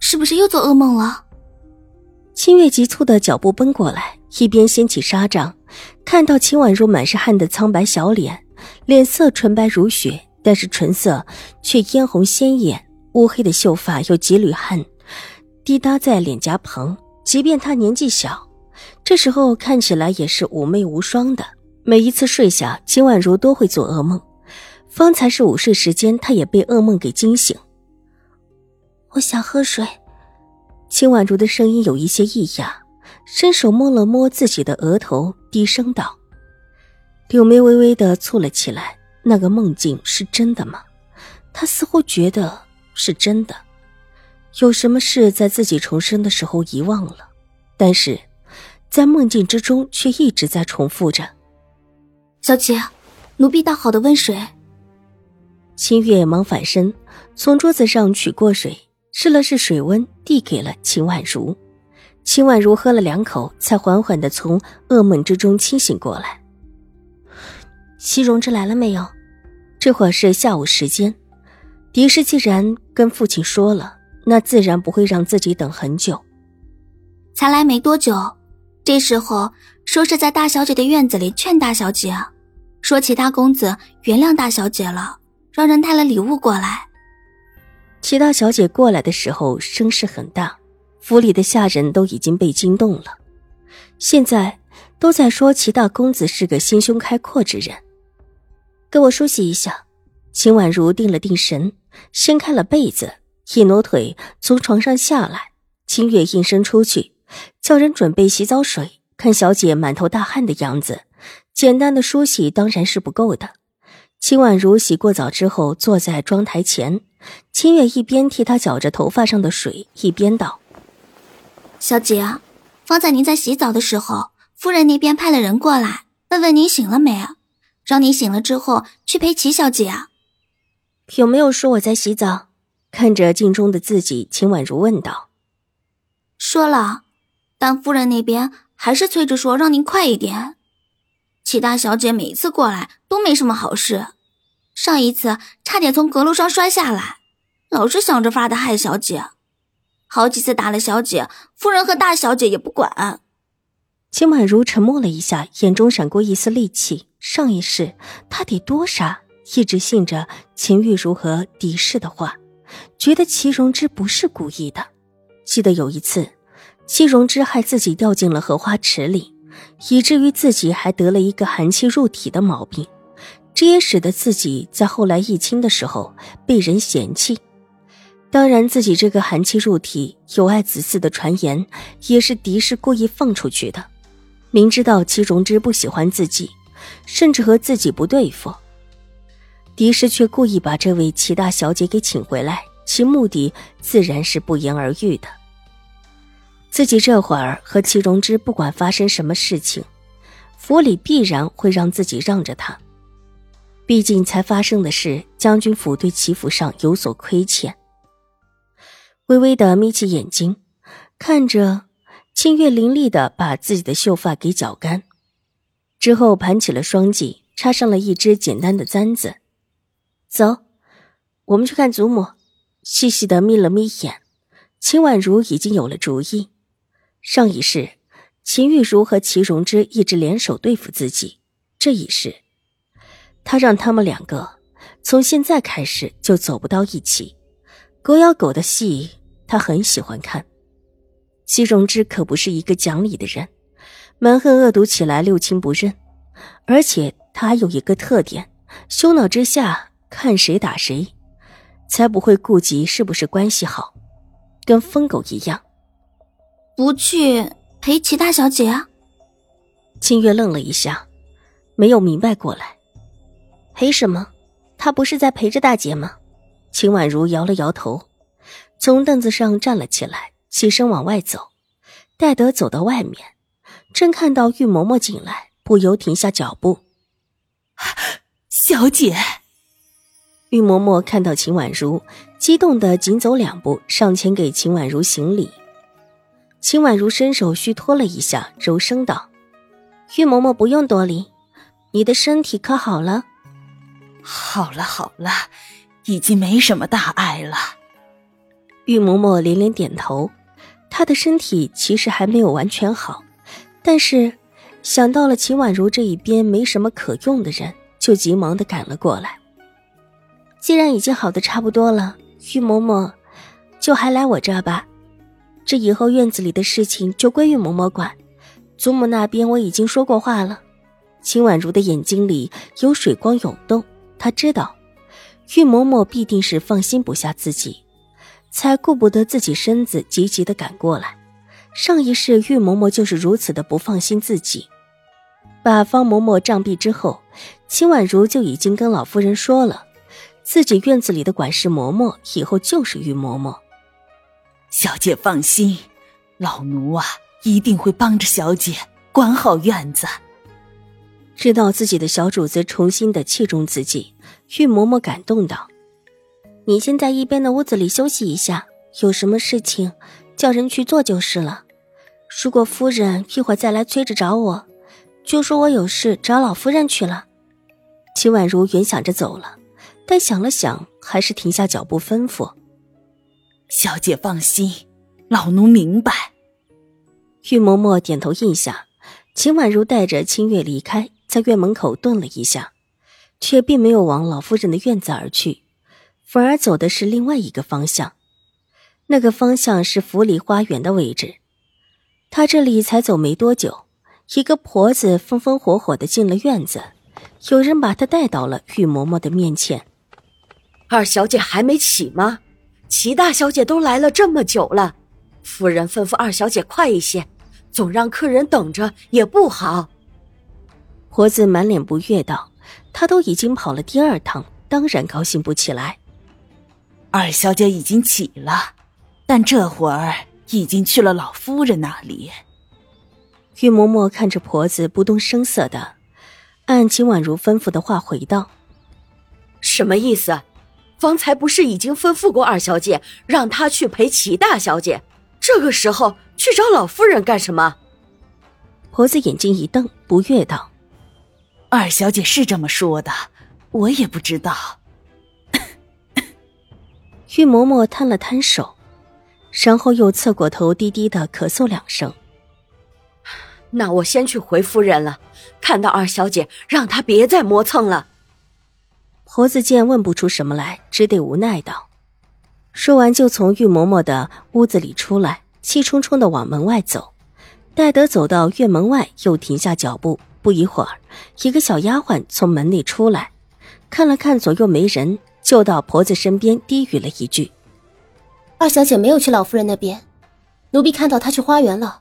是不是又做噩梦了？清月急促的脚步奔过来，一边掀起纱帐，看到秦婉如满是汗的苍白小脸，脸色纯白如雪，但是唇色却嫣红鲜艳，乌黑的秀发有几缕汗滴答在脸颊旁。即便她年纪小，这时候看起来也是妩媚无双的。每一次睡下，秦婉如都会做噩梦。方才是午睡时间，她也被噩梦给惊醒。我想喝水。秦婉如的声音有一些异样，伸手摸了摸自己的额头，低声道：“柳眉微微的蹙了起来。那个梦境是真的吗？她似乎觉得是真的。有什么事在自己重生的时候遗忘了，但是在梦境之中却一直在重复着。”小姐，奴婢倒好的温水。秦月忙反身，从桌子上取过水。试了试水温，递给了秦婉如。秦婉如喝了两口，才缓缓的从噩梦之中清醒过来。西荣之来了没有？这会是下午时间，狄氏既然跟父亲说了，那自然不会让自己等很久。才来没多久，这时候说是在大小姐的院子里劝大小姐，说其他公子原谅大小姐了，让人带了礼物过来。齐大小姐过来的时候声势很大，府里的下人都已经被惊动了。现在都在说齐大公子是个心胸开阔之人。给我梳洗一下。秦婉如定了定神，掀开了被子，一挪腿从床上下来。清月应声出去，叫人准备洗澡水。看小姐满头大汗的样子，简单的梳洗当然是不够的。秦婉如洗过澡之后，坐在妆台前。清月一边替她搅着头发上的水，一边道：“小姐，方才您在洗澡的时候，夫人那边派了人过来，问问您醒了没，让你醒了之后去陪齐小姐。有没有说我在洗澡？”看着镜中的自己，秦婉如问道：“说了，但夫人那边还是催着说让您快一点。齐大小姐每次过来都没什么好事。”上一次差点从阁楼上摔下来，老是想着法的害小姐，好几次打了小姐，夫人和大小姐也不管。秦婉如沉默了一下，眼中闪过一丝戾气。上一世她得多傻，一直信着秦玉如和狄氏的话，觉得齐荣之不是故意的。记得有一次，齐荣之害自己掉进了荷花池里，以至于自己还得了一个寒气入体的毛病。这也使得自己在后来议亲的时候被人嫌弃。当然，自己这个寒气入体、有爱子嗣的传言，也是狄氏故意放出去的。明知道齐荣之不喜欢自己，甚至和自己不对付，狄氏却故意把这位齐大小姐给请回来，其目的自然是不言而喻的。自己这会儿和齐荣之不管发生什么事情，府里必然会让自己让着他。毕竟才发生的事，将军府对齐府上有所亏欠。微微的眯起眼睛，看着清月凌厉的把自己的秀发给绞干，之后盘起了双髻，插上了一只简单的簪子。走，我们去看祖母。细细的眯了眯眼，秦婉如已经有了主意。上一世，秦玉茹和齐荣之一直联手对付自己，这一世。他让他们两个从现在开始就走不到一起，狗咬狗的戏他很喜欢看。西荣之可不是一个讲理的人，蛮横恶毒起来六亲不认，而且他还有一个特点：羞恼之下看谁打谁，才不会顾及是不是关系好，跟疯狗一样。不去陪齐大小姐啊？清月愣了一下，没有明白过来。陪什么？他不是在陪着大姐吗？秦婉如摇了摇头，从凳子上站了起来，起身往外走。戴德走到外面，正看到玉嬷嬷进来，不由停下脚步。小姐，玉嬷嬷看到秦婉如，激动的紧走两步，上前给秦婉如行礼。秦婉如伸手虚托了一下，柔声道：“玉嬷嬷不用多礼，你的身体可好了？”“好了好了，已经没什么大碍了。”玉嬷嬷连连点头。她的身体其实还没有完全好，但是想到了秦婉如这一边没什么可用的人，就急忙的赶了过来。既然已经好的差不多了，玉嬷嬷就还来我这儿吧。这以后院子里的事情就归玉嬷嬷管，祖母那边我已经说过话了。秦婉如的眼睛里有水光涌动，她知道玉嬷嬷必定是放心不下自己。才顾不得自己身子，急急的赶过来。上一世玉嬷嬷就是如此的不放心自己。把方嬷嬷杖毙之后，秦婉如就已经跟老夫人说了，自己院子里的管事嬷嬷以后就是玉嬷嬷。小姐放心，老奴啊一定会帮着小姐管好院子。知道自己的小主子重新的器重自己，玉嬷嬷感动道。你先在一边的屋子里休息一下，有什么事情叫人去做就是了。如果夫人一会儿再来催着找我，就说我有事找老夫人去了。秦婉如原想着走了，但想了想，还是停下脚步吩咐：“小姐放心，老奴明白。”玉嬷嬷点头应下。秦婉如带着清月离开，在院门口顿了一下，却并没有往老夫人的院子而去。反而走的是另外一个方向，那个方向是府里花园的位置。他这里才走没多久，一个婆子风风火火的进了院子，有人把她带到了玉嬷嬷的面前。二小姐还没起吗？齐大小姐都来了这么久了，夫人吩咐二小姐快一些，总让客人等着也不好。婆子满脸不悦道：“她都已经跑了第二趟，当然高兴不起来。”二小姐已经起了，但这会儿已经去了老夫人那里。玉嬷嬷看着婆子，不动声色的按秦婉如吩咐的话回道：“什么意思？方才不是已经吩咐过二小姐，让她去陪齐大小姐？这个时候去找老夫人干什么？”婆子眼睛一瞪，不悦道：“二小姐是这么说的，我也不知道。”玉嬷嬷摊了摊手，然后又侧过头，低低的咳嗽两声。那我先去回夫人了。看到二小姐，让她别再磨蹭了。婆子见问不出什么来，只得无奈道。说完，就从玉嬷嬷的屋子里出来，气冲冲的往门外走。戴德走到院门外，又停下脚步。不一会儿，一个小丫鬟从门里出来，看了看左右没人。就到婆子身边，低语了一句：“二小姐没有去老夫人那边，奴婢看到她去花园了。”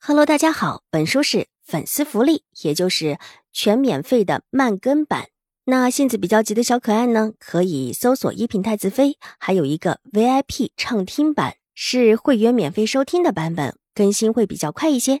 Hello，大家好，本书是粉丝福利，也就是全免费的慢更版。那性子比较急的小可爱呢，可以搜索“一品太子妃”，还有一个 VIP 畅听版，是会员免费收听的版本，更新会比较快一些。